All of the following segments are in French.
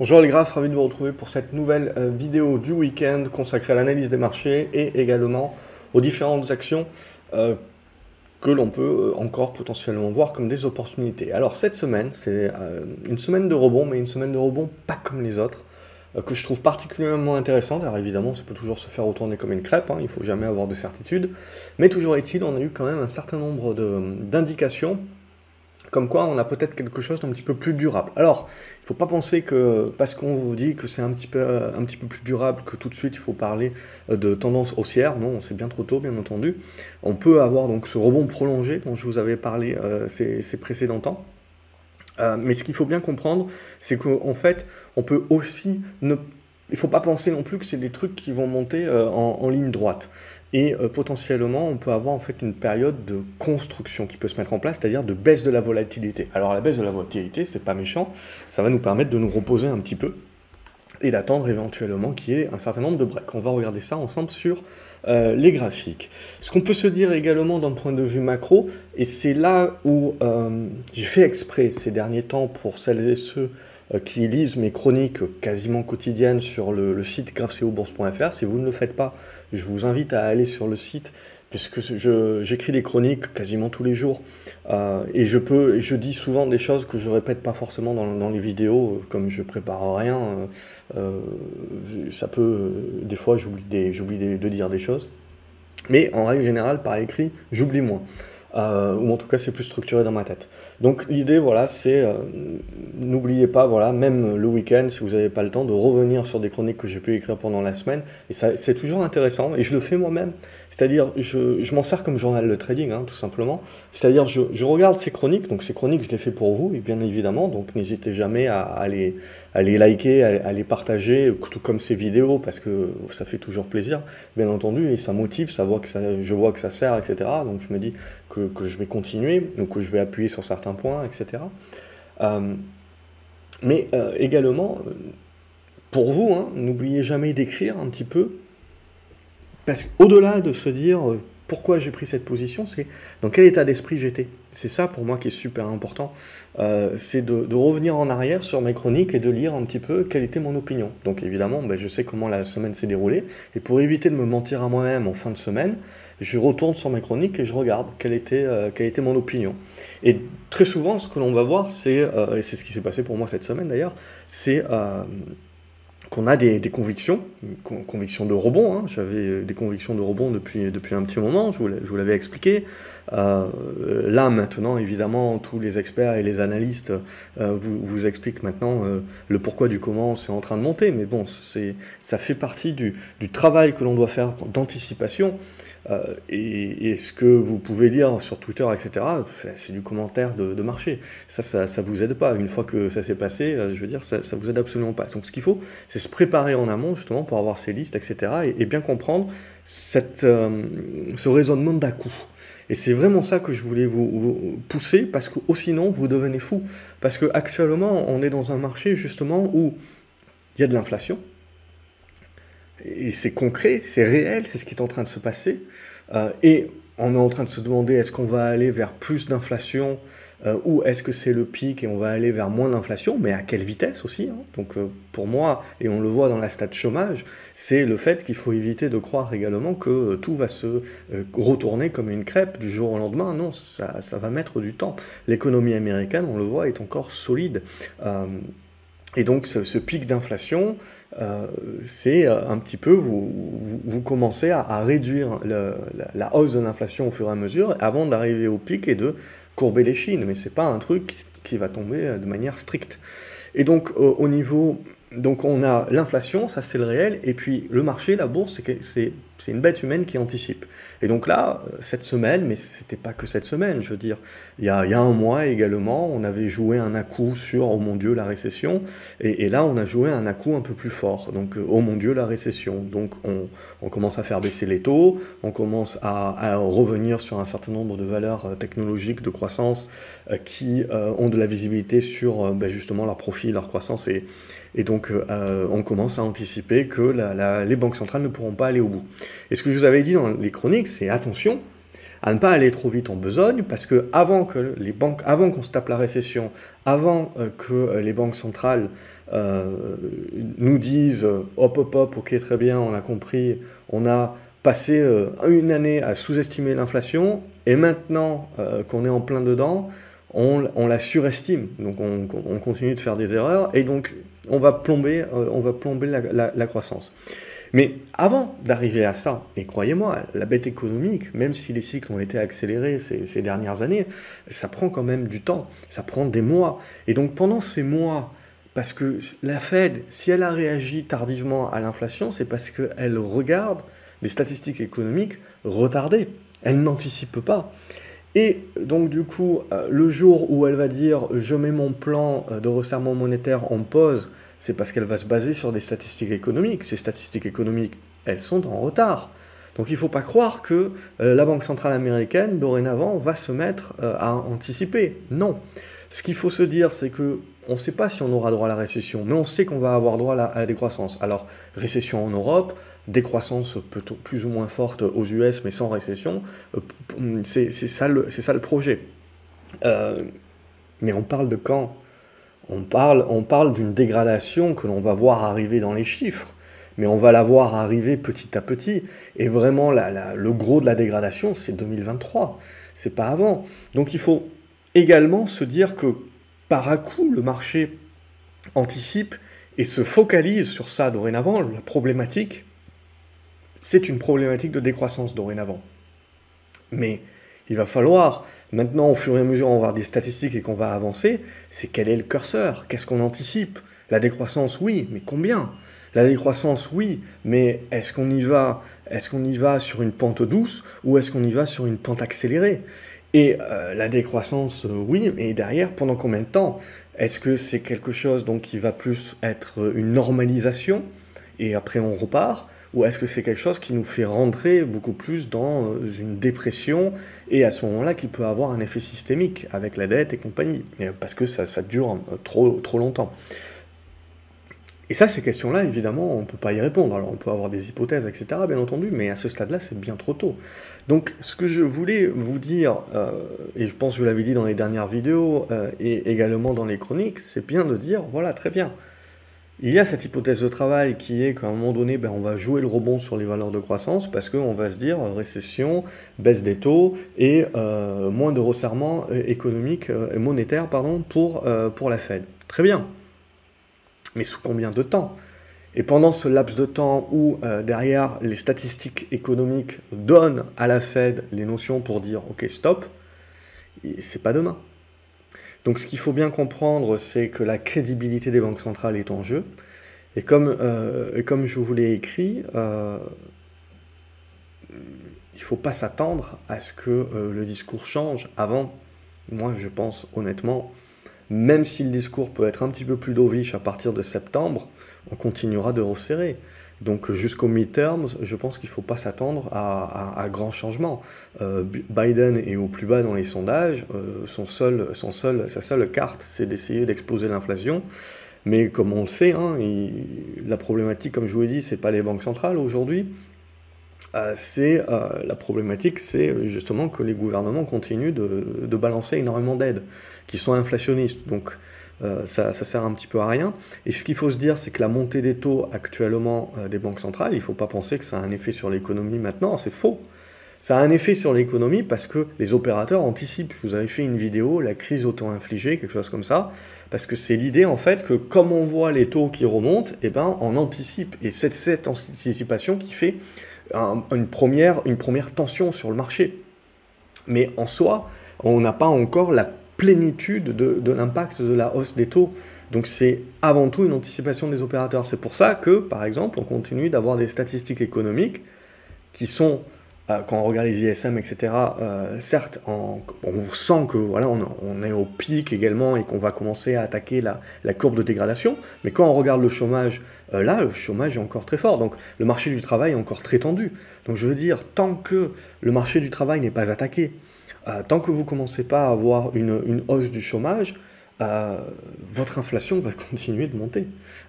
Bonjour les graphes, ravi de vous retrouver pour cette nouvelle euh, vidéo du week-end consacrée à l'analyse des marchés et également aux différentes actions euh, que l'on peut euh, encore potentiellement voir comme des opportunités. Alors cette semaine, c'est une semaine de rebond, mais une semaine de rebond pas comme les autres, que je trouve particulièrement intéressante. Alors évidemment, ça peut toujours se faire retourner comme une crêpe, hein, il ne faut jamais avoir de certitude, mais toujours est-il, on a eu quand même un certain nombre d'indications comme quoi on a peut-être quelque chose d'un petit peu plus durable. Alors, il ne faut pas penser que parce qu'on vous dit que c'est un, petit peu, peu plus durable, que tout de suite il faut parler euh, de tendance haussière. Non, c'est bien trop tôt, bien entendu. On peut avoir donc ce rebond prolongé dont je vous avais parlé euh, ces, précédents temps. Euh, mais ce qu'il faut bien comprendre, c'est qu'en fait, on peut aussi ne il ne faut pas penser non plus que c'est des trucs qui vont monter euh, en, ligne droite. Et euh, potentiellement, on peut avoir en fait une période de construction qui peut se mettre en place, c'est-à-dire de baisse de la volatilité. Alors la baisse de la volatilité, c'est pas méchant, ça va nous permettre de nous reposer un petit peu et d'attendre éventuellement qu'il y ait un certain nombre de breaks. On va regarder ça ensemble sur euh, les graphiques. Ce qu'on peut se dire également d'un point de vue macro, et c'est là où j'ai fait exprès ces derniers temps pour celles et ceux euh, qui lisent mes chroniques quasiment quotidiennes sur le, site graphcobourse.fr. Si vous ne le faites pas, je vous invite à aller sur le site puisque j'écris des chroniques quasiment tous les jours. Euh, et je peux je dis souvent des choses que je répète pas forcément dans, les vidéos comme je prépare rien. Euh, ça peut des fois j'oublie de dire des choses. Mais en règle générale par écrit j'oublie moins euh, ou en tout cas c'est plus structuré dans ma tête. Donc l'idée, voilà, c'est, euh, n'oubliez pas, voilà, même le week-end, si vous n'avez pas le temps, de revenir sur des chroniques que j'ai pu écrire pendant la semaine, et ça, c'est toujours intéressant, et je le fais moi-même, c'est-à-dire, je, je m'en sers comme journal de trading, hein, tout simplement, c'est-à-dire, je, je, regarde ces chroniques, donc ces chroniques, je les fais pour vous, et bien évidemment, donc n'hésitez jamais à, à, les liker, les partager, tout comme ces vidéos, parce que ça fait toujours plaisir, bien entendu, et ça motive, ça voit que je vois que ça sert, etc., donc je me dis que je vais continuer, donc que je vais appuyer sur certains points, etc. Euh, mais euh, également, pour vous, hein, n'oubliez jamais d'écrire un petit peu, parce qu'au-delà de se dire euh, pourquoi j'ai pris cette position, c'est dans quel état d'esprit j'étais. C'est ça pour moi qui est super important, euh, c'est de, revenir en arrière sur mes chroniques et de lire un petit peu quelle était mon opinion. Donc évidemment, ben, je sais comment la semaine s'est déroulée, et pour éviter de me mentir à moi-même en fin de semaine, je retourne sur mes chroniques et je regarde quelle était, euh, mon opinion. Et très souvent, ce que l'on va voir, c'est, euh, et c'est ce qui s'est passé pour moi cette semaine d'ailleurs, c'est qu'on a des, convictions, convictions de rebond. Hein. J'avais euh, des convictions de rebond depuis, un petit moment, je vous l'avais expliqué. Euh, là, maintenant, évidemment, tous les experts et les analystes euh, vous, expliquent maintenant le pourquoi du comment c'est en train de monter. Mais bon, ça fait partie du travail que l'on doit faire d'anticipation. Et, ce que vous pouvez lire sur Twitter, etc., c'est du commentaire de, marché. Ça, ça ne vous aide pas. Une fois que ça s'est passé, je veux dire, ça ne vous aide absolument pas. Donc ce qu'il faut, c'est se préparer en amont justement pour avoir ces listes, etc. Et, bien comprendre cette, euh, ce raisonnement d'à Et c'est vraiment ça que je voulais vous, pousser parce que sinon vous devenez fou. Parce qu'actuellement on est dans un marché justement où il y a de l'inflation. Et c'est concret, c'est réel, c'est ce qui est en train de se passer. Euh, et on est en train de se demander est-ce qu'on va aller vers plus d'inflation euh, ou est-ce que c'est le pic et on va aller vers moins d'inflation, mais à quelle vitesse aussi hein. Donc euh, pour moi, et on le voit dans la stat chômage, c'est le fait qu'il faut éviter de croire également que tout va se retourner comme une crêpe du jour au lendemain. Non, ça va mettre du temps. L'économie américaine, on le voit, est encore solide. Et donc ce, pic d'inflation, euh, c'est euh, un petit peu, vous, commencez à, réduire la, hausse de l'inflation au fur et à mesure avant d'arriver au pic et de courber les chines. Mais ce n'est pas un truc qui va tomber de manière stricte. Et donc au niveau donc on a l'inflation, ça c'est le réel, et puis le marché, la bourse, c'est une bête humaine qui anticipe. Et donc là, euh, cette semaine, mais c'était pas que cette semaine, je veux dire, il y a, un mois également, on avait joué un à-coup sur oh mon Dieu la récession, et, là on a joué un à-coup un peu plus fort, donc euh, oh mon Dieu la récession. Donc on, commence à faire baisser les taux, on commence à, revenir sur un certain nombre de valeurs euh, technologiques de croissance qui ont de la visibilité sur ben, justement leur profit, leur croissance et et donc, euh, on commence à anticiper que les banques centrales ne pourront pas aller au bout. Et ce que je vous avais dit dans les chroniques, c'est attention, à ne pas aller trop vite en besogne, parce que avant que les banques, avant qu'on se tape la récession, avant euh, que les banques centrales nous disent hop hop hop, ok très bien, on a compris, on a passé une année à sous-estimer l'inflation, et maintenant qu'on est en plein dedans, on, la surestime, donc on, continue de faire des erreurs, et donc on va plomber, on va plomber la croissance. Mais avant d'arriver à ça, et croyez-moi, la bête économique, même si les cycles ont été accélérés ces, dernières années, ça prend quand même du temps, ça prend des mois. Et donc pendant ces mois, parce que la Fed, si elle a réagi tardivement à l'inflation, c'est parce qu'elle regarde les statistiques économiques retardées. Elle n'anticipe pas. Et donc du coup, euh, le jour où elle va dire je mets mon plan euh, de resserrement monétaire en pause c'est parce qu'elle va se baser sur des statistiques économiques. Ces statistiques économiques, elles sont en retard. Donc il ne faut pas croire que euh, la Banque centrale américaine, dorénavant, va se mettre à anticiper. Non. Ce qu'il faut se dire, c'est que on ne sait pas si on aura droit à la récession, mais on sait qu'on va avoir droit à la, décroissance. Alors, récession en Europe, décroissance plutôt plus ou moins forte aux US, mais sans récession, euh, c'est ça, le projet. mais on parle de quand? On parle, on parle d'une dégradation que l'on va voir arriver dans les chiffres, mais on va la voir arriver petit à petit. Et vraiment, le gros de la dégradation, c'est 2023. C'est pas avant. Donc il faut également se dire que par à coup, le marché anticipe et se focalise sur ça dorénavant. La problématique, c'est une problématique de décroissance dorénavant. Mais il va falloir, maintenant, au fur et à mesure, on va avoir des statistiques et qu'on va avancer, c'est quel est le curseur Qu'est-ce qu'on anticipe? La décroissance, oui, mais combien? La décroissance, oui, mais est-ce qu'on y va Est-ce qu'on y va sur une pente douce ou est-ce qu'on y va sur une pente accélérée? Et euh, la décroissance, oui, mais derrière, pendant combien de temps? Est-ce que c'est quelque chose donc qui va plus être une normalisation? Et après on repart? Ou est-ce que c'est quelque chose qui nous fait rentrer beaucoup plus dans euh, une dépression et à ce moment-là qui peut avoir un effet systémique avec la dette et compagnie, parce que ça, dure euh, trop, trop longtemps et ça, ces questions-là, évidemment, on ne peut pas y répondre. Alors, on peut avoir des hypothèses, etc., bien entendu, mais à ce stade-là, c'est bien trop tôt. Donc, ce que je voulais vous dire, euh, et je pense que je l'avais dit dans les dernières vidéos, et également dans les chroniques, c'est bien de dire, voilà, très bien, il y a cette hypothèse de travail qui est qu'à un moment donné, ben, on va jouer le rebond sur les valeurs de croissance parce qu'on va se dire euh, récession, baisse des taux et euh, moins de resserrement euh, économique monétaire pour la Fed. Très bien. Mais sous combien de temps? Et pendant ce laps de temps où derrière les statistiques économiques donnent à la Fed les notions pour dire ok stop, c'est pas demain. Donc ce qu'il faut bien comprendre, c'est que la crédibilité des banques centrales est en jeu. Et comme, euh, je vous l'ai écrit, euh, il ne faut pas s'attendre à ce que euh, le discours change avant. Moi, je pense honnêtement, même si le discours peut être un petit peu plus dovish à partir de septembre, on continuera de resserrer. Donc jusqu'au midterm, je pense qu'il ne faut pas s'attendre à, à, grands changements. Euh, Biden est au plus bas dans les sondages. Euh, son seul, son seul, sa seule carte, c'est d'essayer d'exploser l'inflation. Mais comme on le sait, hein, la problématique, comme je vous l'ai dit, c'est pas les banques centrales aujourd'hui. Euh, c'est la problématique, c'est justement que les gouvernements continuent de, de balancer énormément d'aides qui sont inflationnistes. Donc euh, ça, ça, sert un petit peu à rien. Et ce qu'il faut se dire, c'est que la montée des taux actuellement euh, des banques centrales, il ne faut pas penser que ça a un effet sur l'économie maintenant, c'est faux. Ça a un effet sur l'économie parce que les opérateurs anticipent. Je vous avais fait une vidéo, la crise auto-infligée, quelque chose comme ça, parce que c'est l'idée en fait que comme on voit les taux qui remontent, eh ben, on anticipe. Et c'est cette anticipation qui fait une, première, une première tension sur le marché. Mais en soi, on n'a pas encore la plénitude de, l'impact de la hausse des taux. Donc c'est avant tout une anticipation des opérateurs. C'est pour ça que, par exemple, on continue d'avoir des statistiques économiques qui sont, euh, quand on regarde les ISM, etc., euh, certes, on sent que voilà, on, est au pic également et qu'on va commencer à attaquer la, courbe de dégradation, mais quand on regarde le chômage, euh, là, le chômage est encore très fort. Donc le marché du travail est encore très tendu. Donc je veux dire, tant que le marché du travail n'est pas attaqué, euh, tant que vous ne commencez pas à avoir une, hausse du chômage, euh, votre inflation va continuer de monter.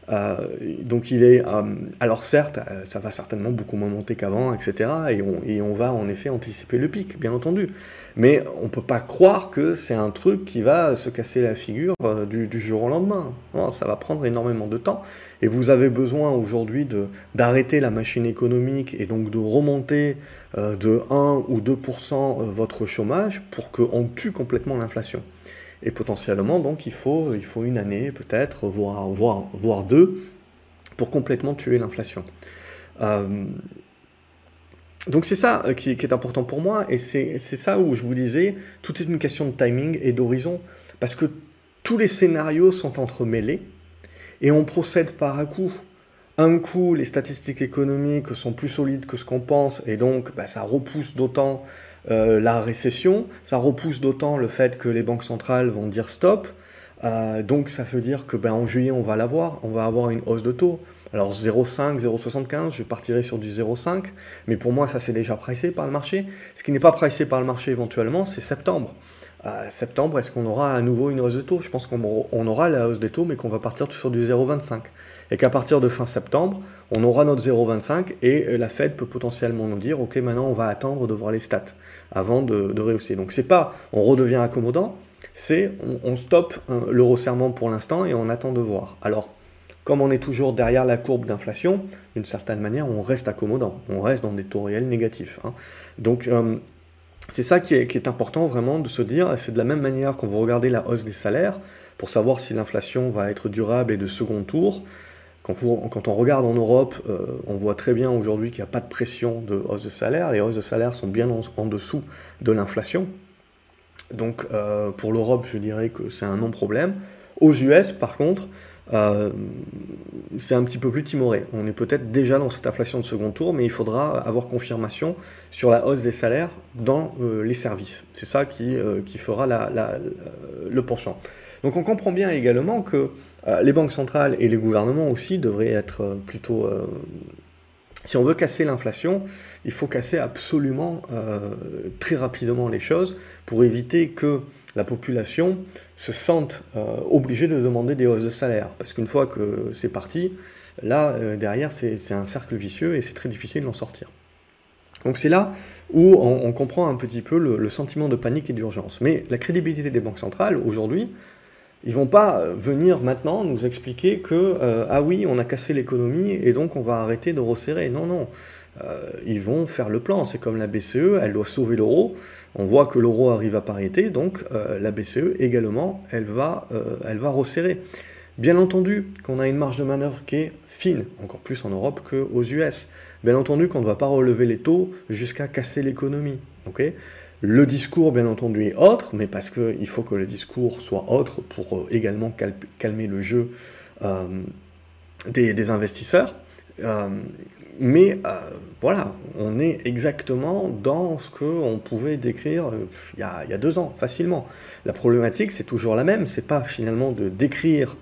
Euh, donc il est, euh, alors certes, ça va certainement beaucoup moins monter qu'avant, etc. Et on, va en effet anticiper le pic, bien entendu. Mais on ne peut pas croire que c'est un truc qui va se casser la figure du, du, jour au lendemain. Non, ça va prendre énormément de temps. Et vous avez besoin aujourd'hui d'arrêter la machine économique et donc de remonter de 1 ou 2% votre chômage pour qu'on tue complètement l'inflation. Et potentiellement, donc, il faut, il faut une année, peut-être, voire, voire, voire deux, pour complètement tuer l'inflation. Euh, donc c'est ça qui, est important pour moi, et c'est ça où je vous disais, tout est une question de timing et d'horizon, parce que tous les scénarios sont entremêlés, et on procède par à coup. Un coup, les statistiques économiques sont plus solides que ce qu'on pense, et donc bah, ça repousse d'autant euh, la récession, ça repousse d'autant le fait que les banques centrales vont dire stop, euh, donc ça veut dire que ben, en juillet on va l'avoir, on va avoir une hausse de taux. Alors 0,5, 0,75, je partirai sur du 0,5, mais pour moi ça c'est déjà pricé par le marché. Ce qui n'est pas pricé par le marché éventuellement, c'est septembre. Euh, septembre, est-ce qu'on aura à nouveau une hausse de taux? Je pense qu'on aura la hausse des taux, mais qu'on va partir sur du 0,25 et qu'à partir de fin septembre, on aura notre 0,25 et euh, la Fed peut potentiellement nous dire, ok, maintenant on va attendre de voir les stats avant de, de rehausser. Donc c'est pas on redevient accommodant, c'est on, stoppe hein, le resserrement pour l'instant et on attend de voir. Alors, comme on est toujours derrière la courbe d'inflation, d'une certaine manière, on reste accommodant, on reste dans des taux réels négatifs. Hein. Donc, euh, c'est ça qui est, qui est, important vraiment de se dire, c'est de la même manière qu'on va regarder la hausse des salaires pour savoir si l'inflation va être durable et de second tour. Quand, on regarde en Europe, euh, on voit très bien aujourd'hui qu'il n'y a pas de pression de hausse de salaire. Les hausses de salaire sont bien en, dessous de l'inflation. Donc euh, pour l'Europe, je dirais que c'est un non-problème. Aux US, par contre, euh, c'est un petit peu plus timoré. On est peut-être déjà dans cette inflation de second tour, mais il faudra avoir confirmation sur la hausse des salaires dans les services. C'est ça qui, qui fera le penchant. Donc on comprend bien également que les banques centrales et les gouvernements aussi devraient être euh, plutôt... Euh, si on veut casser l'inflation, il faut casser absolument très rapidement les choses pour éviter que la population se sente obligée de demander des hausses de salaire. Parce qu'une fois que c'est parti, là, derrière, c'est un cercle vicieux et c'est très difficile d'en sortir. Donc c'est là où on, comprend un petit peu le sentiment de panique et d'urgence. Mais la crédibilité des banques centrales, aujourd'hui, ils vont pas euh, venir maintenant nous expliquer que euh, ah oui, on a cassé l'économie et donc on va arrêter de resserrer. Non, non. Euh, ils vont faire le plan. C'est comme la BCE, elle doit sauver l'euro. On voit que l'euro arrive à parité, donc la BCE également, elle va, elle va resserrer. Bien entendu qu'on a une marge de manœuvre qui est fine, encore plus en Europe qu'aux US. Bien entendu qu'on ne va pas relever les taux jusqu'à casser l'économie. ok? Le discours, bien entendu, est autre, mais parce qu'il faut que le discours soit autre pour euh, également calmer le jeu euh, des, investisseurs. Euh, mais voilà, on est exactement dans ce qu'on pouvait décrire il y, a, y a, deux ans, facilement. La problématique, c'est toujours la même, c'est pas finalement de décrire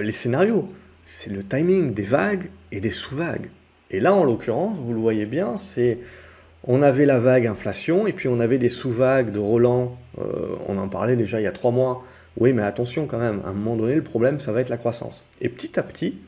les scénarios, c'est le timing des vagues et des sous-vagues. Et là, en l'occurrence, vous le voyez bien, c'est on avait la vague inflation et puis on avait des sous-vagues de Roland, euh, on en parlait déjà il y a trois mois. Oui, mais attention quand même, à un moment donné, le problème, ça va être la croissance. Et petit à petit,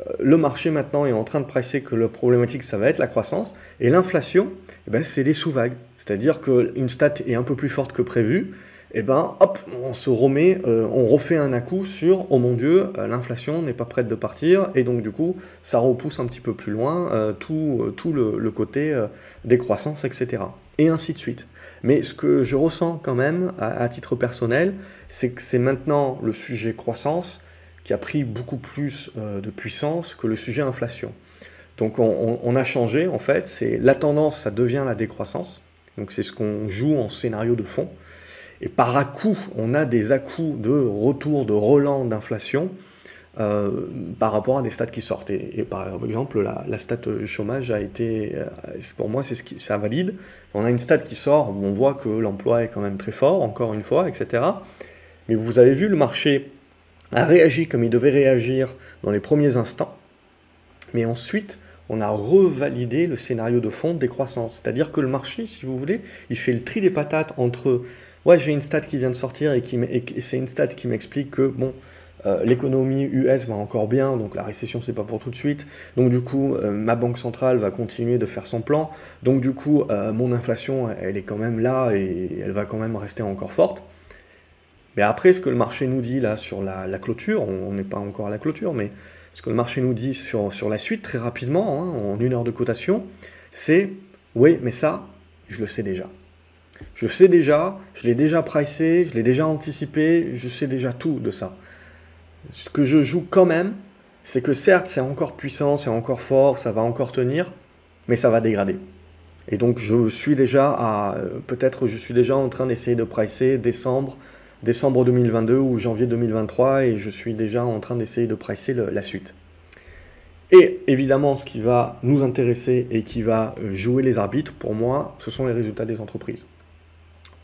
euh, le marché maintenant est en train de presser que le problématique, ça va être la croissance. Et l'inflation, eh ben, c'est des sous-vagues. C'est-à-dire qu'une stat est un peu plus forte que prévu, et eh ben hop, on se remet, euh, on refait un à-coup sur oh mon Dieu, euh, l'inflation n'est pas prête de partir, et donc du coup, ça repousse un petit peu plus loin euh, tout, tout le, côté décroissance, etc. Et ainsi de suite. Mais ce que je ressens quand même, à, titre personnel, c'est que c'est maintenant le sujet croissance qui a pris beaucoup plus de puissance que le sujet inflation. Donc on, on a changé, en fait, c'est la tendance, ça devient la décroissance. Donc c'est ce qu'on joue en scénario de fond. Et par à-coup, on a des à-coups de retour, de relan d'inflation euh, par rapport à des stats qui sortent. Et, par exemple, la, la, stat chômage a été, euh, pour moi, c'est ce qui, ça valide. On a une stat qui sort, où on voit que l'emploi est quand même très fort, encore une fois, etc. Mais vous avez vu, le marché a réagi comme il devait réagir dans les premiers instants. Mais ensuite, on a revalidé le scénario de fond de décroissance. C'est-à-dire que le marché, si vous voulez, il fait le tri des patates entre ouais, j'ai une stat qui vient de sortir et, qui, c'est une stat qui m'explique que, bon, euh, l'économie US va encore bien, donc la récession c'est pas pour tout de suite. Donc du coup, euh, ma banque centrale va continuer de faire son plan. Donc du coup, euh, mon inflation, elle est quand même là et elle va quand même rester encore forte. Mais après, ce que le marché nous dit là sur la, clôture, on n'est pas encore à la clôture, mais ce que le marché nous dit sur, sur la suite très rapidement, hein, en une heure de cotation, c'est oui, mais ça, je le sais déjà. Je sais déjà, je l'ai déjà pricé, je l'ai déjà anticipé, je sais déjà tout de ça. Ce que je joue quand même, c'est que certes, c'est encore puissant, c'est encore fort, ça va encore tenir, mais ça va dégrader. Et donc, je suis déjà à, euh, peut-être, je suis déjà en train d'essayer de pricer décembre, décembre 2022 ou janvier 2023, et je suis déjà en train d'essayer de pricer la suite. Et évidemment, ce qui va nous intéresser et qui va euh, jouer les arbitres, pour moi, ce sont les résultats des entreprises.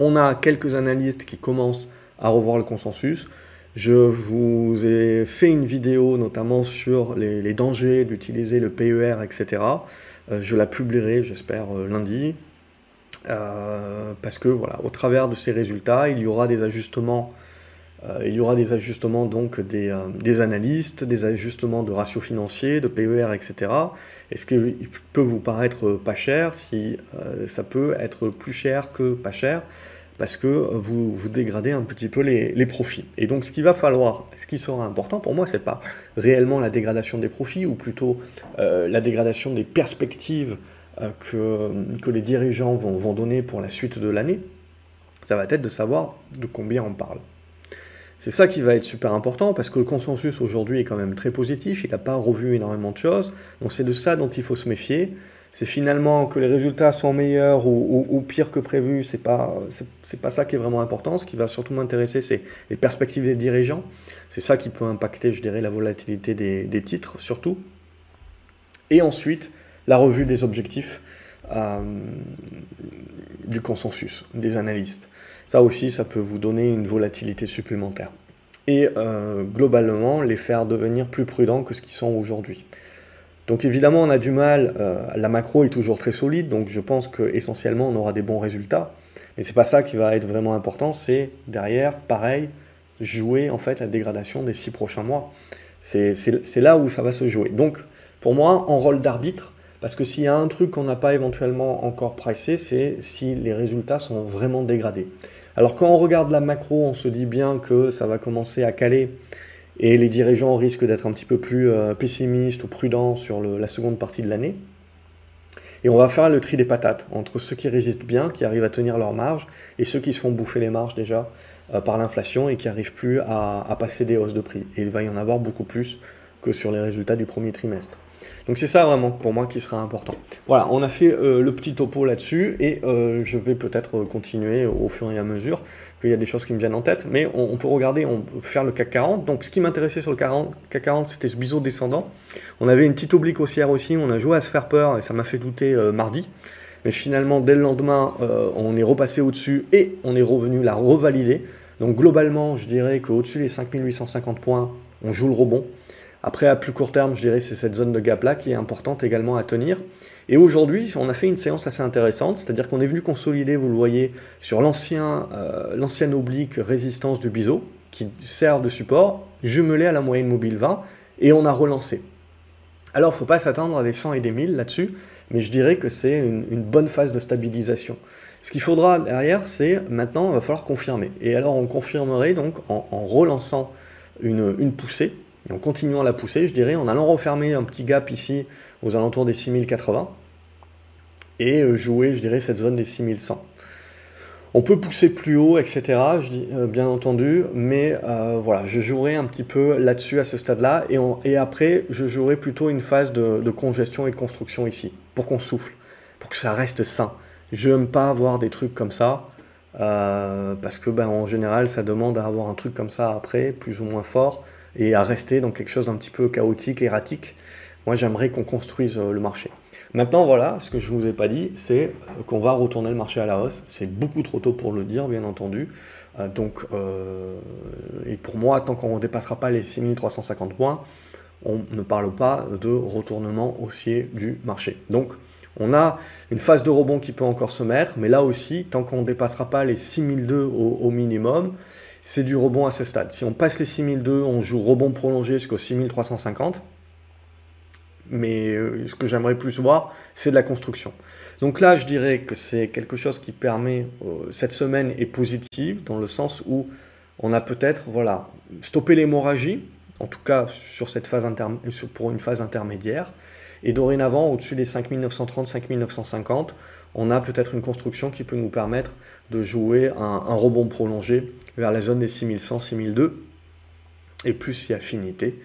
On a quelques analystes qui commencent à revoir le consensus. Je vous ai fait une vidéo notamment sur les, dangers d'utiliser le PER, etc. Euh, je la publierai, j'espère, euh, lundi. Euh, parce que voilà, au travers de ces résultats, il y aura des ajustements. il y aura des ajustements donc des, des, analystes, des ajustements de ratios financiers, de PER, etc. Est-ce qu'il peut vous paraître pas cher si ça peut être plus cher que pas cher? Parce que vous, vous dégradez un petit peu les, profits. Et donc ce qu'il va falloir, ce qui sera important pour moi, c'est pas réellement la dégradation des profits, ou plutôt euh, la dégradation des perspectives euh, que, que, les dirigeants vont, vont donner pour la suite de l'année. Ça va être de savoir de combien on parle. C'est ça qui va être super important parce que le consensus aujourd'hui est quand même très positif, il n'a pas revu énormément de choses. Donc c'est de ça dont il faut se méfier c'est finalement que les résultats sont meilleurs ou, pires que prévu, c'est pas c'est pas ça qui est vraiment important. Ce qui va surtout m'intéresser, c'est les perspectives des dirigeants. C'est ça qui peut impacter, je dirais, la volatilité des, titres surtout. Et ensuite, la revue des objectifs euh, du consensus des analystes. Ça aussi, ça peut vous donner une volatilité supplémentaire. Et euh, globalement, les faire devenir plus prudents que ce qu'ils sont aujourd'hui. Donc évidemment, on a du mal, euh, la macro est toujours très solide, donc je pense qu'essentiellement, on aura des bons résultats. Mais c'est pas ça qui va être vraiment important, c'est derrière, pareil, jouer en fait la dégradation des six prochains mois. C'est là où ça va se jouer. Donc pour moi, en rôle d'arbitre, parce que s'il y a un truc qu'on n'a pas éventuellement encore pricé, c'est si les résultats sont vraiment dégradés. Alors quand on regarde la macro, on se dit bien que ça va commencer à caler et les dirigeants risquent d'être un petit peu plus euh, pessimistes ou prudents sur la seconde partie de l'année. Et on va faire le tri des patates entre ceux qui résistent bien, qui arrivent à tenir leur marge, et ceux qui se font bouffer les marges déjà euh, par l'inflation et qui n'arrivent plus à, passer des hausses de prix. Et il va y en avoir beaucoup plus que sur les résultats du premier trimestre. Donc c'est ça vraiment pour moi qui sera important. Voilà, on a fait euh, le petit topo là-dessus et euh, je vais peut-être continuer au fur et à mesure qu'il y a des choses qui me viennent en tête, mais on, peut regarder, on peut faire le CAC 40. Donc ce qui m'intéressait sur le CAC 40, c'était ce biseau descendant. On avait une petite oblique haussière aussi, on a joué à se faire peur et ça m'a fait douter euh, mardi. Mais finalement, dès le lendemain, on est repassé au-dessus et on est revenu la revalider. Donc globalement, je dirais qu'au-dessus des 5850 points, on joue le rebond. Après, à plus court terme, je dirais c'est cette zone de gap-là qui est importante également à tenir. Et aujourd'hui, on a fait une séance assez intéressante, c'est-à-dire qu'on est venu consolider, vous le voyez, sur l'ancien, euh, l'ancienne oblique résistance du biseau, qui sert de support, jumelé à la moyenne mobile 20, et on a relancé. Alors, il ne faut pas s'attendre à des 100 et des 1000 là-dessus, mais je dirais que c'est une, bonne phase de stabilisation. Ce qu'il faudra derrière, c'est maintenant, il va falloir confirmer. Et alors, on confirmerait donc en, relançant une, une poussée, et en continuant à la pousser, je dirais, en allant refermer un petit gap ici aux alentours des 6080 et euh, jouer, je dirais, cette zone des 6100. On peut pousser plus haut, etc., euh, bien entendu, mais euh, voilà, je jouerai un petit peu là-dessus à ce stade-là, et, et, après, je jouerai plutôt une phase de, congestion et de construction ici, pour qu'on souffle, pour que ça reste sain. Je n'aime pas avoir des trucs comme ça, parce que ben, en général, ça demande à avoir un truc comme ça après, plus ou moins fort, et à rester dans quelque chose d'un petit peu chaotique, erratique. Moi, j'aimerais qu'on construise euh, le marché. Maintenant, voilà, ce que je ne vous ai pas dit, c'est qu'on va retourner le marché à la hausse. C'est beaucoup trop tôt pour le dire, bien entendu. Euh, donc, euh, et pour moi, tant qu'on ne dépassera pas les 6350 points, on ne parle pas de retournement haussier du marché. Donc, On a une phase de rebond qui peut encore se mettre, mais là aussi, tant qu'on ne dépassera pas les 6002 au, au minimum, c'est du rebond à ce stade. Si on passe les 6002, on joue rebond prolongé jusqu'au 6350. Mais euh, ce que j'aimerais plus voir, c'est de la construction. Donc là, je dirais que c'est quelque chose qui permet, euh, cette semaine est positive, dans le sens où on a peut-être voilà, stoppé l'hémorragie, en tout cas sur cette phase pour une phase intermédiaire. Et dorénavant, au-dessus des 5930, 5950, on a peut-être une construction qui peut nous permettre de jouer un, rebond prolongé vers la zone des 6100, 6002. Et plus il y a affinité,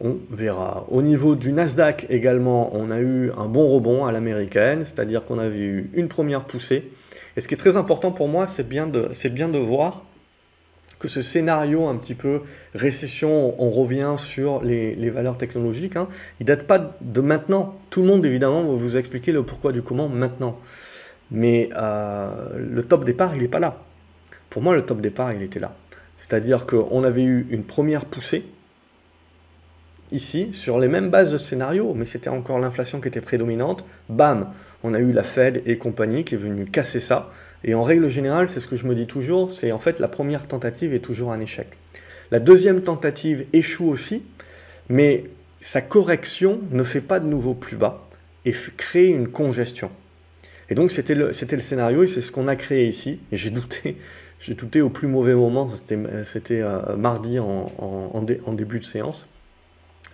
on verra. Au niveau du Nasdaq également, on a eu un bon rebond à l'américaine, c'est-à-dire qu'on avait eu une première poussée. Et ce qui est très important pour moi, c'est bien, bien de voir que ce scénario un petit peu récession, on revient sur les, valeurs technologiques, hein, il date pas de maintenant. Tout le monde évidemment va vous expliquer le pourquoi du comment maintenant. Mais euh, le top départ, il n'est pas là. Pour moi, le top départ, il était là. C'est-à-dire qu'on avait eu une première poussée, ici, sur les mêmes bases de scénario, mais c'était encore l'inflation qui était prédominante. Bam, on a eu la Fed et compagnie qui est venue casser ça. Et en règle générale, c'est ce que je me dis toujours, c'est en fait la première tentative est toujours un échec. La deuxième tentative échoue aussi, mais sa correction ne fait pas de nouveau plus bas et crée une congestion. Et donc c'était le, le, scénario et c'est ce qu'on a créé ici. J'ai douté, j'ai douté au plus mauvais moment, c'était euh, mardi en, en, début de séance.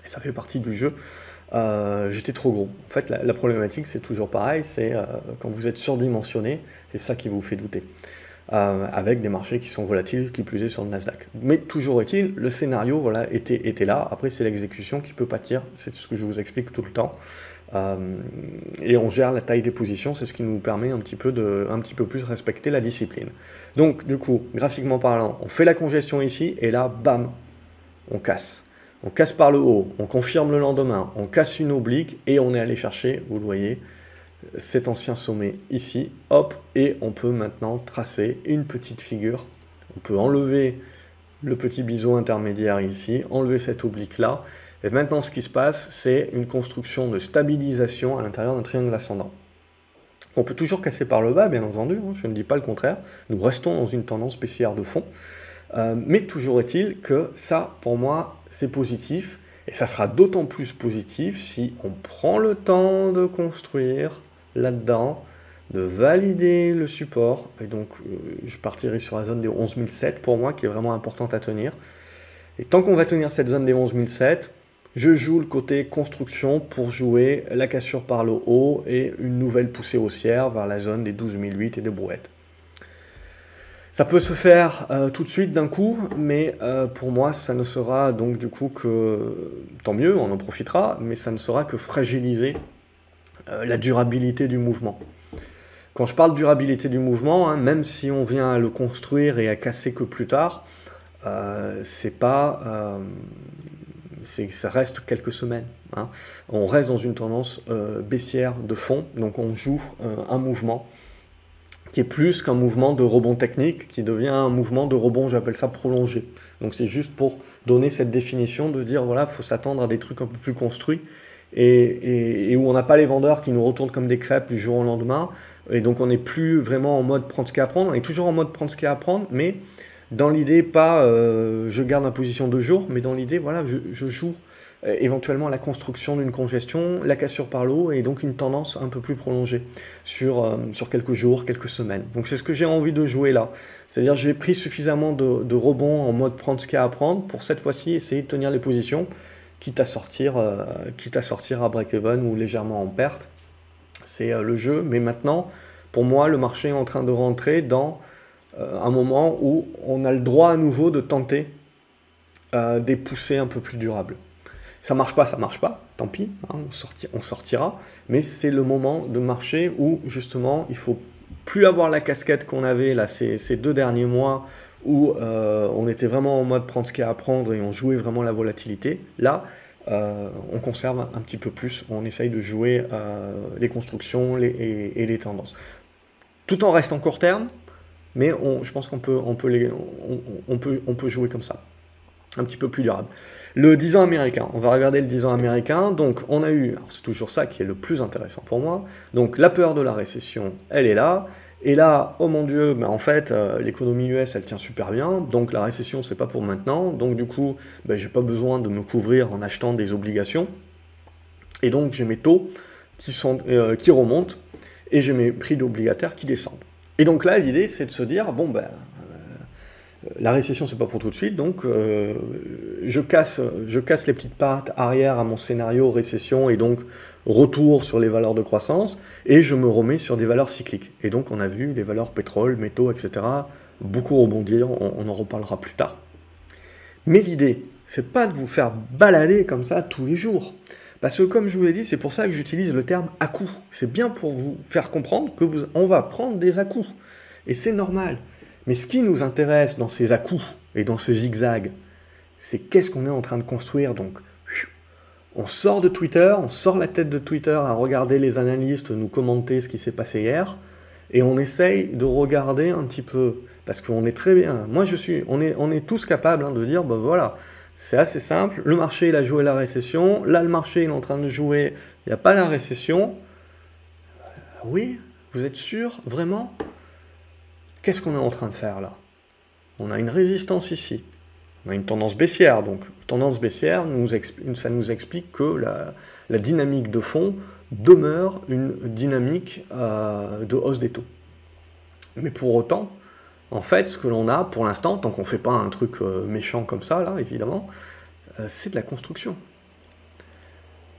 Et ça fait partie du jeu. Euh, j'étais trop gros. En fait, la, problématique, c'est toujours pareil, c'est euh, quand vous êtes surdimensionné, c'est ça qui vous fait douter. Euh, avec des marchés qui sont volatiles, qui plus est sur le Nasdaq. Mais toujours est-il, le scénario voilà, était, était là. Après, c'est l'exécution qui peut pâtir. C'est ce que je vous explique tout le temps. et on gère la taille des positions, c'est ce qui nous permet un petit, peu de, un petit peu plus respecter la discipline. Donc, du coup, graphiquement parlant, on fait la congestion ici, et là, bam, on casse on casse par le haut, on confirme le lendemain, on casse une oblique et on est allé chercher, vous le voyez, cet ancien sommet ici, hop, et on peut maintenant tracer une petite figure. On peut enlever le petit biseau intermédiaire ici, enlever cette oblique là, et maintenant ce qui se passe, c'est une construction de stabilisation à l'intérieur d'un triangle ascendant. On peut toujours casser par le bas, bien entendu, hein, je ne dis pas le contraire, nous restons dans une tendance baissière de fond, euh, mais toujours est-il que ça, pour moi, c'est positif. Et ça sera d'autant plus positif si on prend le temps de construire là-dedans, de valider le support. Et donc, euh, je partirai sur la zone des 11007 pour moi, qui est vraiment importante à tenir. Et tant qu'on va tenir cette zone des 11007, je joue le côté construction pour jouer la cassure par le haut et une nouvelle poussée haussière vers la zone des 12008 et des brouettes. Ça peut se faire euh, tout de suite d'un coup, mais euh, pour moi, ça ne sera donc du coup que, tant mieux, on en profitera, mais ça ne sera que fragiliser euh, la durabilité du mouvement. Quand je parle durabilité du mouvement, hein, même si on vient à le construire et à casser que plus tard, c'est pas, ça reste quelques semaines. Hein. On reste dans une tendance baissière de fond, donc on joue un mouvement qui est plus qu'un mouvement de rebond technique, qui devient un mouvement de rebond, j'appelle ça prolongé. Donc c'est juste pour donner cette définition de dire, voilà, il faut s'attendre à des trucs un peu plus construits, et, où on n'a pas les vendeurs qui nous retournent comme des crêpes du jour au lendemain, et donc on n'est plus vraiment en mode prendre ce qu'il y a à prendre, on est toujours en mode prendre ce qu'il y a à prendre, mais dans l'idée, pas euh, je garde ma position de jour, mais dans l'idée, voilà, je joue éventuellement la construction d'une congestion, la cassure par l'eau et donc une tendance un peu plus prolongée sur, euh, sur quelques jours, quelques semaines. Donc c'est ce que j'ai envie de jouer là. C'est-à-dire j'ai pris suffisamment de, de rebonds en mode prendre ce qu'il y a à prendre pour cette fois-ci essayer de tenir les positions, quitte à sortir, euh, quitte à, sortir à break-even ou légèrement en perte. C'est le jeu, mais maintenant, pour moi, le marché est en train de rentrer dans un moment où on a le droit à nouveau de tenter des poussées un peu plus durables. Ça marche pas, ça marche pas, tant pis, hein, on, sortira. Mais c'est le moment de marcher où justement il faut plus avoir la casquette qu'on avait là ces, deux derniers mois où euh, on était vraiment en mode prendre ce qu'il y a à prendre et on jouait vraiment la volatilité. Là, euh, on conserve un, petit peu plus, on essaye de jouer euh, les constructions et, les tendances. Tout en restant court terme, mais je pense qu'on peut, jouer comme ça. un petit peu plus durable. Le 10 ans américain, on va regarder le 10 ans américain. Donc on a eu, c'est toujours ça qui est le plus intéressant pour moi, donc la peur de la récession, elle est là. Et là, oh mon Dieu, ben en fait, euh, l'économie US, elle tient super bien, donc la récession, c'est pas pour maintenant. Donc du coup, ben, j'ai pas besoin de me couvrir en achetant des obligations. Et donc j'ai mes taux qui, sont, euh, qui remontent et j'ai mes prix d'obligataires qui descendent. Et donc là, l'idée, c'est de se dire, bon, ben, la récession, c'est pas pour tout de suite, donc euh, je, casse, je casse les petites pattes arrière à mon scénario récession et donc retour sur les valeurs de croissance, et je me remets sur des valeurs cycliques. Et donc on a vu les valeurs pétrole, métaux, etc., beaucoup rebondir, on, en reparlera plus tard. Mais l'idée, c'est pas de vous faire balader comme ça tous les jours. Parce que comme je vous l'ai dit, c'est pour ça que j'utilise le terme à-coup. C'est bien pour vous faire comprendre que vous, on va prendre des à-coups. Et c'est normal. Mais ce qui nous intéresse dans ces à-coups et dans ce zigzag, c'est qu'est-ce qu'on est en train de construire. Donc, on sort de Twitter, on sort la tête de Twitter à regarder les analystes nous commenter ce qui s'est passé hier, et on essaye de regarder un petit peu, parce qu'on est très bien. Moi, je suis, on est, tous capables hein, de dire, ben voilà, c'est assez simple. Le marché, il a joué la récession. Là, le marché, il est en train de jouer. Il n'y a pas la récession. Oui, vous êtes sûr, vraiment? Qu'est-ce qu'on est en train de faire là? On a une résistance ici. On a une tendance baissière. Donc, tendance baissière, ça nous explique que la, dynamique de fond demeure une dynamique euh, de hausse des taux. Mais pour autant, en fait, ce que l'on a pour l'instant, tant qu'on ne fait pas un truc euh, méchant comme ça, là, évidemment, euh, c'est de la construction.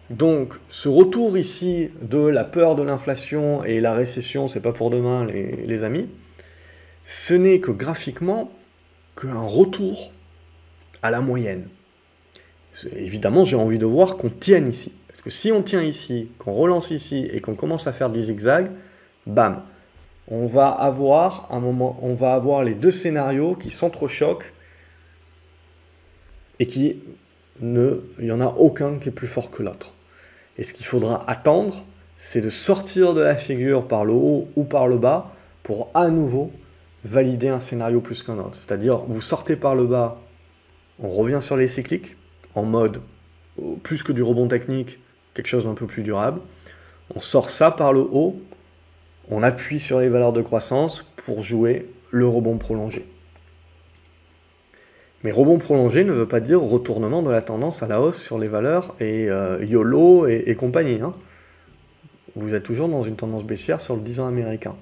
Donc, ce retour ici de la peur de l'inflation et la récession, c'est pas pour demain, les amis, ce n'est que graphiquement qu'un retour à la moyenne. Évidemment, j'ai envie de voir qu'on tienne ici. Parce que si on tient ici, qu'on relance ici et qu'on commence à faire du zigzag, bam, on va avoir un moment, on va avoir les deux scénarios qui s'entrechoquent et qui ne, il n'y en a aucun qui est plus fort que l'autre. Et ce qu'il faudra attendre, c'est de sortir de la figure par le haut ou par le bas pour à nouveau valider un scénario plus qu'un autre. C'est-à-dire, vous sortez par le bas, on revient sur les cycliques, en mode plus que du rebond technique, quelque chose d'un peu plus durable. On sort ça par le haut, on appuie sur les valeurs de croissance pour jouer le rebond prolongé. Mais rebond prolongé ne veut pas dire retournement de la tendance à la hausse sur les valeurs et euh, YOLO et, compagnie. Hein. Vous êtes toujours dans une tendance baissière sur le 10 ans américain.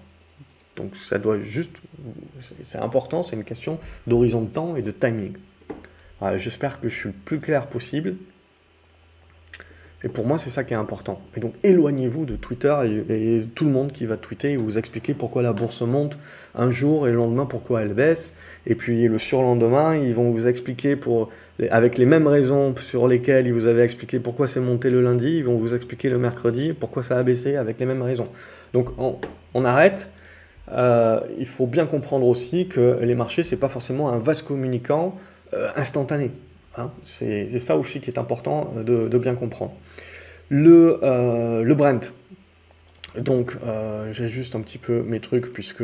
Donc ça doit juste, c'est important, c'est une question d'horizon de temps et de timing. J'espère que je suis le plus clair possible. Et pour moi, c'est ça qui est important. Et donc, éloignez-vous de Twitter et, tout le monde qui va tweeter et vous expliquer pourquoi la bourse monte un jour et le lendemain pourquoi elle baisse. Et puis le surlendemain, ils vont vous expliquer pour, avec les mêmes raisons sur lesquelles ils vous avaient expliqué pourquoi c'est monté le lundi, ils vont vous expliquer le mercredi pourquoi ça a baissé avec les mêmes raisons. Donc, on arrête euh, il faut bien comprendre aussi que les marchés, ce n'est pas forcément un vaste communicant euh, instantané. Hein. C'est ça aussi qui est important de, bien comprendre. Le, euh, le Brent. Donc, j'ajuste un petit peu mes trucs puisque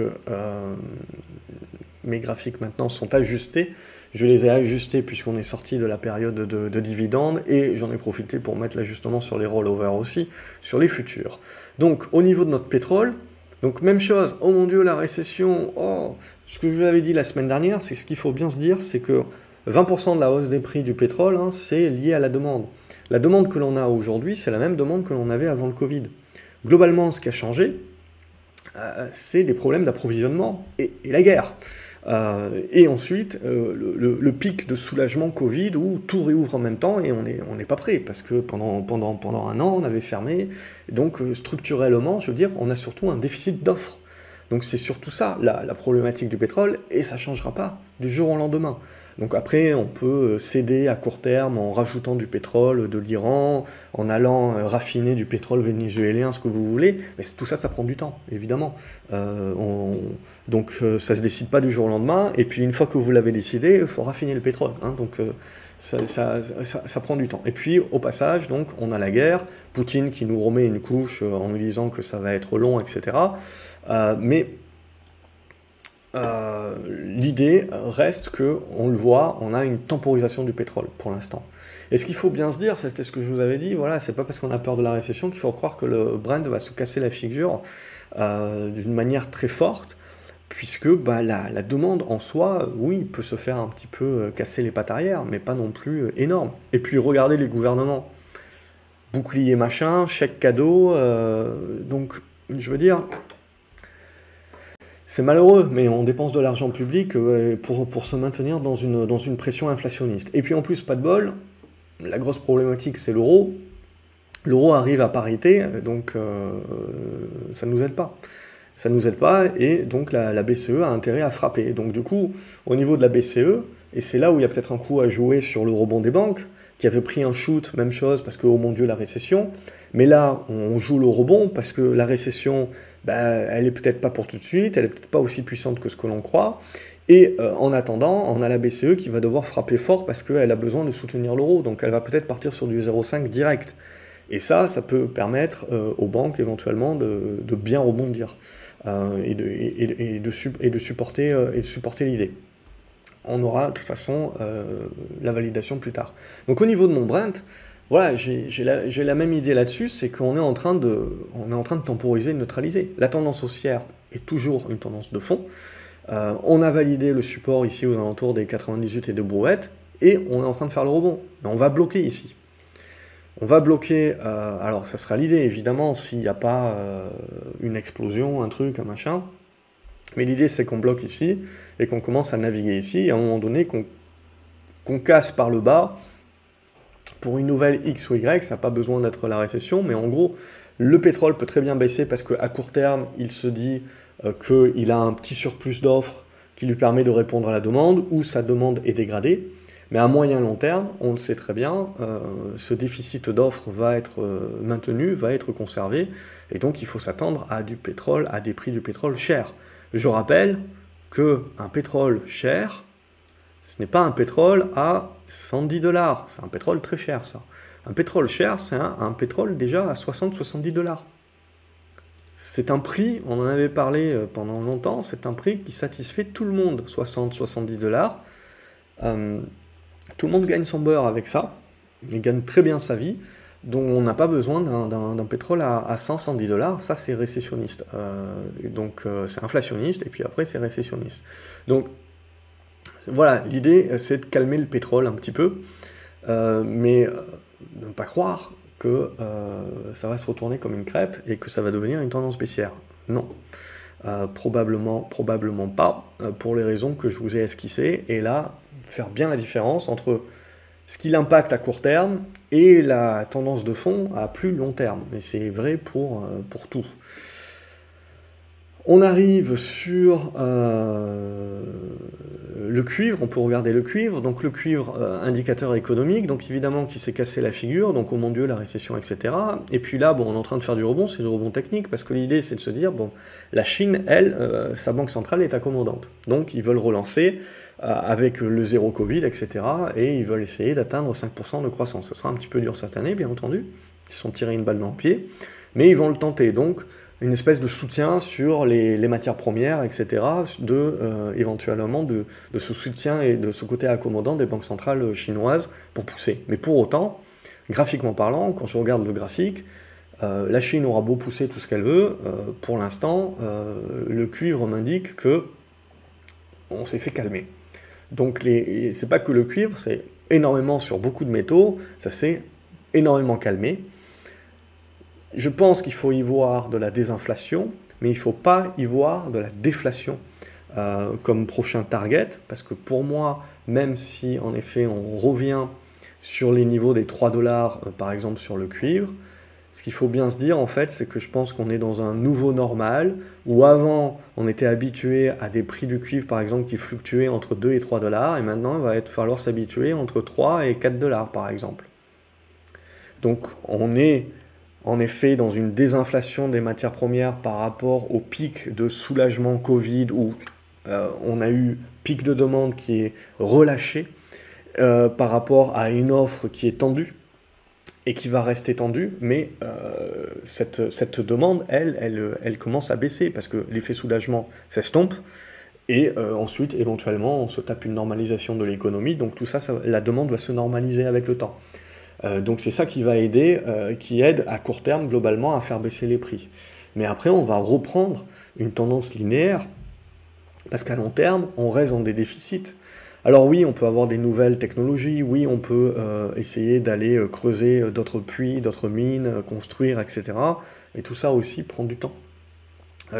mes graphiques maintenant sont ajustés. Je les ai ajustés puisqu'on est sorti de la période de, de dividendes et j'en ai profité pour mettre l'ajustement sur les rollovers aussi, sur les futurs. Donc, au niveau de notre pétrole, donc même chose, oh mon Dieu, la récession, oh, ce que je vous avais dit la semaine dernière, c'est ce qu'il faut bien se dire, c'est que 20% de la hausse des prix du pétrole, hein, c'est lié à la demande. La demande que l'on a aujourd'hui, c'est la même demande que l'on avait avant le Covid. Globalement, ce qui a changé, euh, c'est des problèmes d'approvisionnement et, la guerre. Euh, et ensuite, euh, le, pic de soulagement Covid où tout réouvre en même temps et on n'est pas prêt parce que pendant, un an, on avait fermé. Donc, structurellement, je veux dire, on a surtout un déficit d'offres. Donc, c'est surtout ça, la, problématique du pétrole et ça ne changera pas du jour au lendemain. Donc après, on peut euh, céder à court terme en rajoutant du pétrole de l'Iran, en allant euh, raffiner du pétrole vénézuélien, ce que vous voulez. Mais tout ça, ça prend du temps, évidemment. Euh, donc ça ne se décide pas du jour au lendemain. Et puis une fois que vous l'avez décidé, il faut raffiner le pétrole. Hein. donc ça, ça, prend du temps. Et puis au passage, donc on a la guerre, Poutine qui nous remet une couche en nous disant que ça va être long, etc. mais l'idée reste que, on le voit, on a une temporisation du pétrole pour l'instant. Et ce qu'il faut bien se dire, c'était ce que je vous avais dit, voilà, c'est pas parce qu'on a peur de la récession qu'il faut croire que le Brent va se casser la figure euh, d'une manière très forte, puisque bah, la, demande en soi, oui, peut se faire un petit peu euh, casser les pattes arrière, mais pas non plus euh, énorme. Et puis regardez les gouvernements, bouclier machin, chèque cadeau, donc je veux dire, c'est malheureux, mais on dépense de l'argent public pour, pour se maintenir dans une, pression inflationniste. Et puis en plus, pas de bol, la grosse problématique, c'est l'euro. L'euro arrive à parité, donc euh, ça ne nous aide pas. Ça ne nous aide pas, et donc la, BCE a intérêt à frapper. Donc du coup, au niveau de la BCE, et c'est là où il y a peut-être un coup à jouer sur le rebond des banques, qui avait pris un shoot, même chose, parce que, oh mon Dieu, la récession. Mais là, on joue le rebond, parce que la récession, bah, elle est peut-être pas pour tout de suite, elle est peut-être pas aussi puissante que ce que l'on croit. Et euh, en attendant, on a la BCE qui va devoir frapper fort parce qu'elle a besoin de soutenir l'euro. Donc elle va peut-être partir sur du 0,5 direct. Et ça, ça peut permettre euh, aux banques éventuellement de, bien rebondir euh, et, de, et, de, supporter, et de supporter l'idée. On aura de toute façon la validation plus tard. Donc au niveau de mon Brent, voilà, j'ai la, même idée là-dessus, c'est qu'on est, en train de, on est en train de temporiser, neutraliser. La tendance haussière est toujours une tendance de fond. Euh, on a validé le support ici aux alentours des 98 et de brouettes, et on est en train de faire le rebond. Mais on va bloquer ici. On va bloquer, euh, alors ça sera l'idée évidemment s'il n'y a pas euh, une explosion, un truc, un machin. Mais l'idée c'est qu'on bloque ici et qu'on commence à naviguer ici et à un moment donné qu'on casse par le bas pour une nouvelle X ou Y, ça n'a pas besoin d'être la récession, mais en gros, le pétrole peut très bien baisser parce qu'à court terme, il se dit euh, qu'il a un petit surplus d'offres qui lui permet de répondre à la demande, ou sa demande est dégradée. Mais à moyen long terme, on le sait très bien, euh, ce déficit d'offres va être euh, maintenu, va être conservé, et donc il faut s'attendre à du pétrole, à des prix du pétrole cher. Je rappelle que un pétrole cher, ce n'est pas un pétrole à 110 dollars, c'est un pétrole très cher ça. Un pétrole cher, c'est un, pétrole déjà à 60-70 dollars. C'est un prix, on en avait parlé euh, pendant longtemps, c'est un prix qui satisfait tout le monde, 60-70 dollars. Euh, tout le monde gagne son beurre avec ça, il gagne très bien sa vie, donc on n'a pas besoin d'un pétrole à, 100-110 dollars, ça c'est récessionniste. Euh, donc c'est inflationniste, et puis après c'est récessionniste. Donc voilà, l'idée c'est de calmer le pétrole un petit peu, mais ne pas croire que euh, ça va se retourner comme une crêpe et que ça va devenir une tendance baissière. Non. Euh, probablement, probablement pas, euh, pour les raisons que je vous ai esquissées. Et là, faire bien la différence entre ce qui l'impacte à court terme et la tendance de fond à plus long terme. Et c'est vrai pour tout. On arrive sur euh, le cuivre, on peut regarder le cuivre, donc le cuivre euh, indicateur économique, donc évidemment qui s'est cassé la figure, donc au oh mon Dieu la récession, etc. Et puis là, on est en train de faire du rebond, c'est du rebond technique, parce que l'idée c'est de se dire, bon, la Chine, elle, euh, sa banque centrale est accommodante, donc ils veulent relancer avec le zéro Covid, etc. Et ils veulent essayer d'atteindre 5% de croissance. Ce sera un petit peu dur cette année, bien entendu, ils se sont tirés une balle dans le pied, mais ils vont le tenter, donc une espèce de soutien sur les, matières premières, etc., de, euh, éventuellement de, ce soutien et de ce côté accommodant des banques centrales chinoises pour pousser. Mais pour autant, graphiquement parlant, quand je regarde le graphique, euh, la Chine aura beau pousser tout ce qu'elle veut, euh, pour l'instant, le cuivre m'indique que on s'est fait calmer. Donc c'est pas que le cuivre, c'est énormément sur beaucoup de métaux, ça s'est énormément calmé. Je pense qu'il faut y voir de la désinflation, mais il ne faut pas y voir de la déflation euh, comme prochain target, parce que pour moi, même si en effet on revient sur les niveaux des 3 dollars, euh, par exemple sur le cuivre, ce qu'il faut bien se dire en fait, c'est que je pense qu'on est dans un nouveau normal, où avant on était habitué à des prix du cuivre par exemple qui fluctuaient entre 2 et 3 dollars, et maintenant il va être, falloir s'habituer entre 3 et 4 dollars par exemple. Donc on est en effet dans une désinflation des matières premières par rapport au pic de soulagement Covid où euh, on a eu pic de demande qui est relâché euh, par rapport à une offre qui est tendue et qui va rester tendue, mais euh, cette, demande, elle, elle, commence à baisser parce que l'effet soulagement s'estompe Et ensuite, éventuellement, on se tape une normalisation de l'économie. Donc tout ça, la demande va se normaliser avec le temps. Euh, donc c'est ça qui va aider, euh, qui aide à court terme globalement à faire baisser les prix. Mais après, on va reprendre une tendance linéaire parce qu'à long terme, on reste dans des déficits. Alors oui, on peut avoir des nouvelles technologies, oui, on peut essayer d'aller creuser d'autres puits, d'autres mines, construire, etc. Et tout ça aussi prend du temps.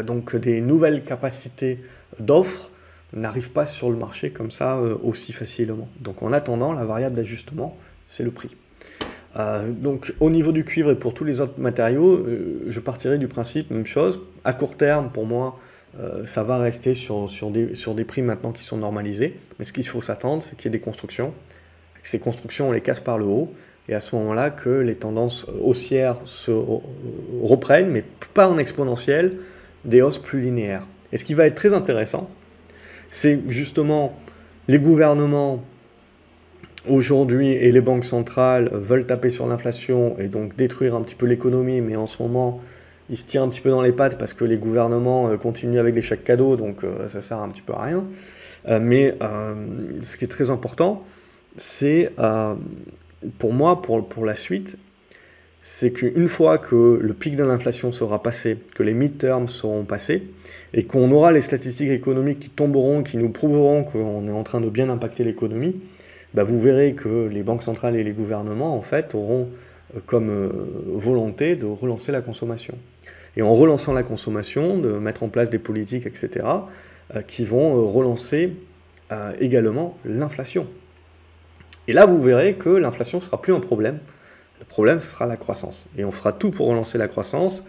donc des nouvelles capacités d'offres n'arrivent pas sur le marché comme ça euh, aussi facilement. Donc en attendant, la variable d'ajustement, c'est le prix. Euh, donc au niveau du cuivre et pour tous les autres matériaux, euh, je partirai du principe, même chose, à court terme, pour moi, ça va rester sur, des, prix maintenant qui sont normalisés. Mais ce qu'il faut s'attendre, c'est qu'il y ait des constructions. Ces constructions, on les casse par le haut. Et à ce moment-là, que les tendances haussières se reprennent, mais pas en exponentielle, des hausses plus linéaires. Et ce qui va être très intéressant, c'est justement les gouvernements aujourd'hui et les banques centrales veulent taper sur l'inflation et donc détruire un petit peu l'économie, mais en ce moment, ils se tirent un petit peu dans les pattes parce que les gouvernements euh, continuent avec les chèques cadeaux, donc euh, ça sert un petit peu à rien. Euh, mais ce qui est très important, c'est pour moi, pour, pour la suite, c'est qu'une fois que le pic de l'inflation sera passé, que les mid-terms seront passés, et qu'on aura les statistiques économiques qui tomberont, qui nous prouveront qu'on est en train de bien impacter l'économie, bah vous verrez que les banques centrales et les gouvernements, en fait, auront euh, comme euh, volonté de relancer la consommation. Et en relançant la consommation, de mettre en place des politiques, etc., euh, qui vont relancer également l'inflation. Et là, vous verrez que l'inflation ne sera plus un problème, le problème, ce sera la croissance. Et on fera tout pour relancer la croissance.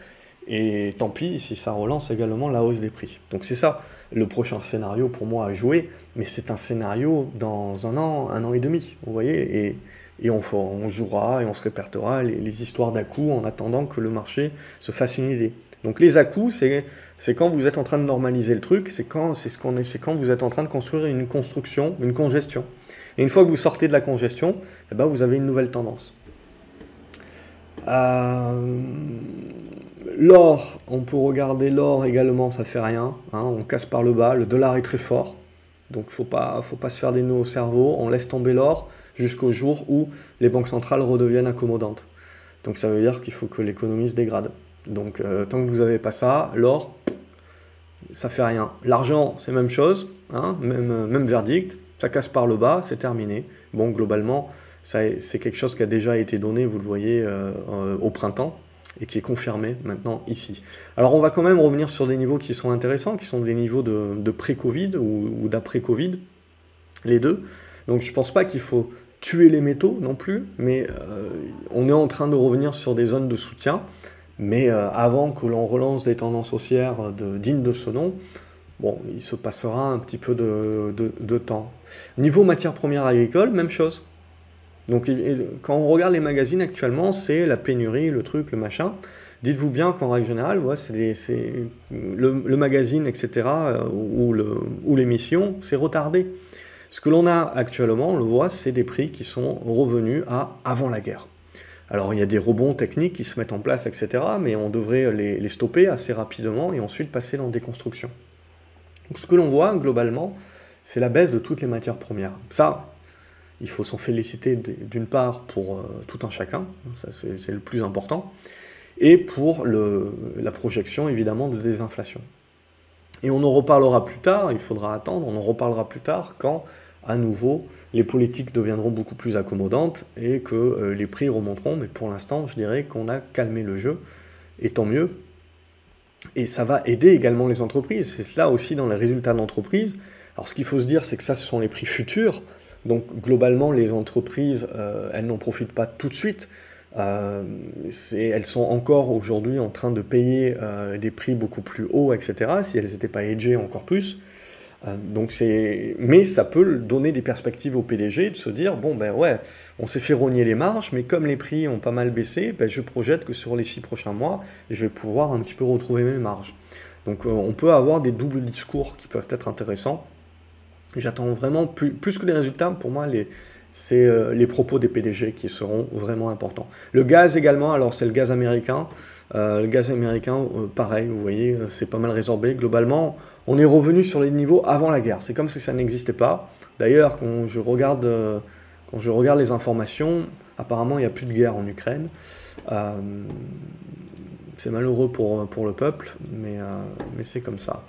Et tant pis si ça relance également la hausse des prix. Donc c'est ça le prochain scénario pour moi à jouer. Mais c'est un scénario dans un an, un an et demi. Vous voyez et, et on, jouera et on se répertera les, histoires dà en attendant que le marché se fasse une idée. Donc les à-coups, c'est quand vous êtes en train de normaliser le truc, c'est quand, ce quand vous êtes en train de construire une construction, une congestion. Et une fois que vous sortez de la congestion, eh ben, vous avez une nouvelle tendance. Euh, l'or, on peut regarder l'or également, ça fait rien. Hein, on casse par le bas. Le dollar est très fort. Donc il ne faut pas, se faire des nœuds au cerveau. On laisse tomber l'or jusqu'au jour où les banques centrales redeviennent accommodantes. Donc ça veut dire qu'il faut que l'économie se dégrade. Donc euh, tant que vous n'avez pas ça, l'or, ça fait rien. L'argent, c'est même chose, hein, même, même verdict. Ça casse par le bas, c'est terminé. Bon, globalement, c'est quelque chose qui a déjà été donné, vous le voyez, euh, euh, au printemps et qui est confirmé maintenant ici. Alors on va quand même revenir sur des niveaux qui sont intéressants, qui sont des niveaux de, pré-Covid ou, d'après-Covid, les deux. Donc je ne pense pas qu'il faut tuer les métaux non plus, mais euh, on est en train de revenir sur des zones de soutien. Mais avant que l'on relance des tendances haussières de, dignes de ce nom, bon, il se passera un petit peu de, de temps. Niveau matières premières agricoles, même chose. Donc quand on regarde les magazines actuellement, c'est la pénurie, le truc, le machin. Dites-vous bien qu'en règle générale, le, magazine, etc., euh, ou l'émission, c'est retardé. Ce que l'on a actuellement, on le voit, c'est des prix qui sont revenus à avant la guerre. Alors il y a des rebonds techniques qui se mettent en place, etc., mais on devrait les, les stopper assez rapidement et ensuite passer dans des constructions. Donc ce que l'on voit globalement, c'est la baisse de toutes les matières premières. Ça, il faut s'en féliciter d'une part pour euh, tout un chacun, ça c'est le plus important, et pour la projection évidemment de désinflation. Et on en reparlera plus tard, il faudra attendre, on en reparlera plus tard quand à nouveau les politiques deviendront beaucoup plus accommodantes et que euh, les prix remonteront, mais pour l'instant je dirais qu'on a calmé le jeu, et tant mieux. Et ça va aider également les entreprises, c'est cela aussi dans les résultats d'entreprise. Alors ce qu'il faut se dire, c'est que ça ce sont les prix futurs, donc globalement, les entreprises, euh, elles n'en profitent pas tout de suite. Euh, elles sont encore aujourd'hui en train de payer euh, des prix beaucoup plus hauts, etc. Si elles n'étaient pas hedgées encore plus. donc mais ça peut donner des perspectives au PDG de se dire bon ben ouais, on s'est fait rogner les marges, mais comme les prix ont pas mal baissé, ben, je projette que sur les six prochains mois, je vais pouvoir un petit peu retrouver mes marges. Donc on peut avoir des doubles discours qui peuvent être intéressants. J'attends vraiment, plus, que les résultats, pour moi, c'est euh, les propos des PDG qui seront vraiment importants. Le gaz également, alors c'est le gaz américain. le gaz américain, pareil, vous voyez, c'est pas mal résorbé. Globalement, on est revenu sur les niveaux avant la guerre. C'est comme si ça n'existait pas. D'ailleurs, quand je regarde, quand je regarde les informations, apparemment il n'y a plus de guerre en Ukraine. c'est malheureux pour, pour le peuple, mais, mais c'est comme ça.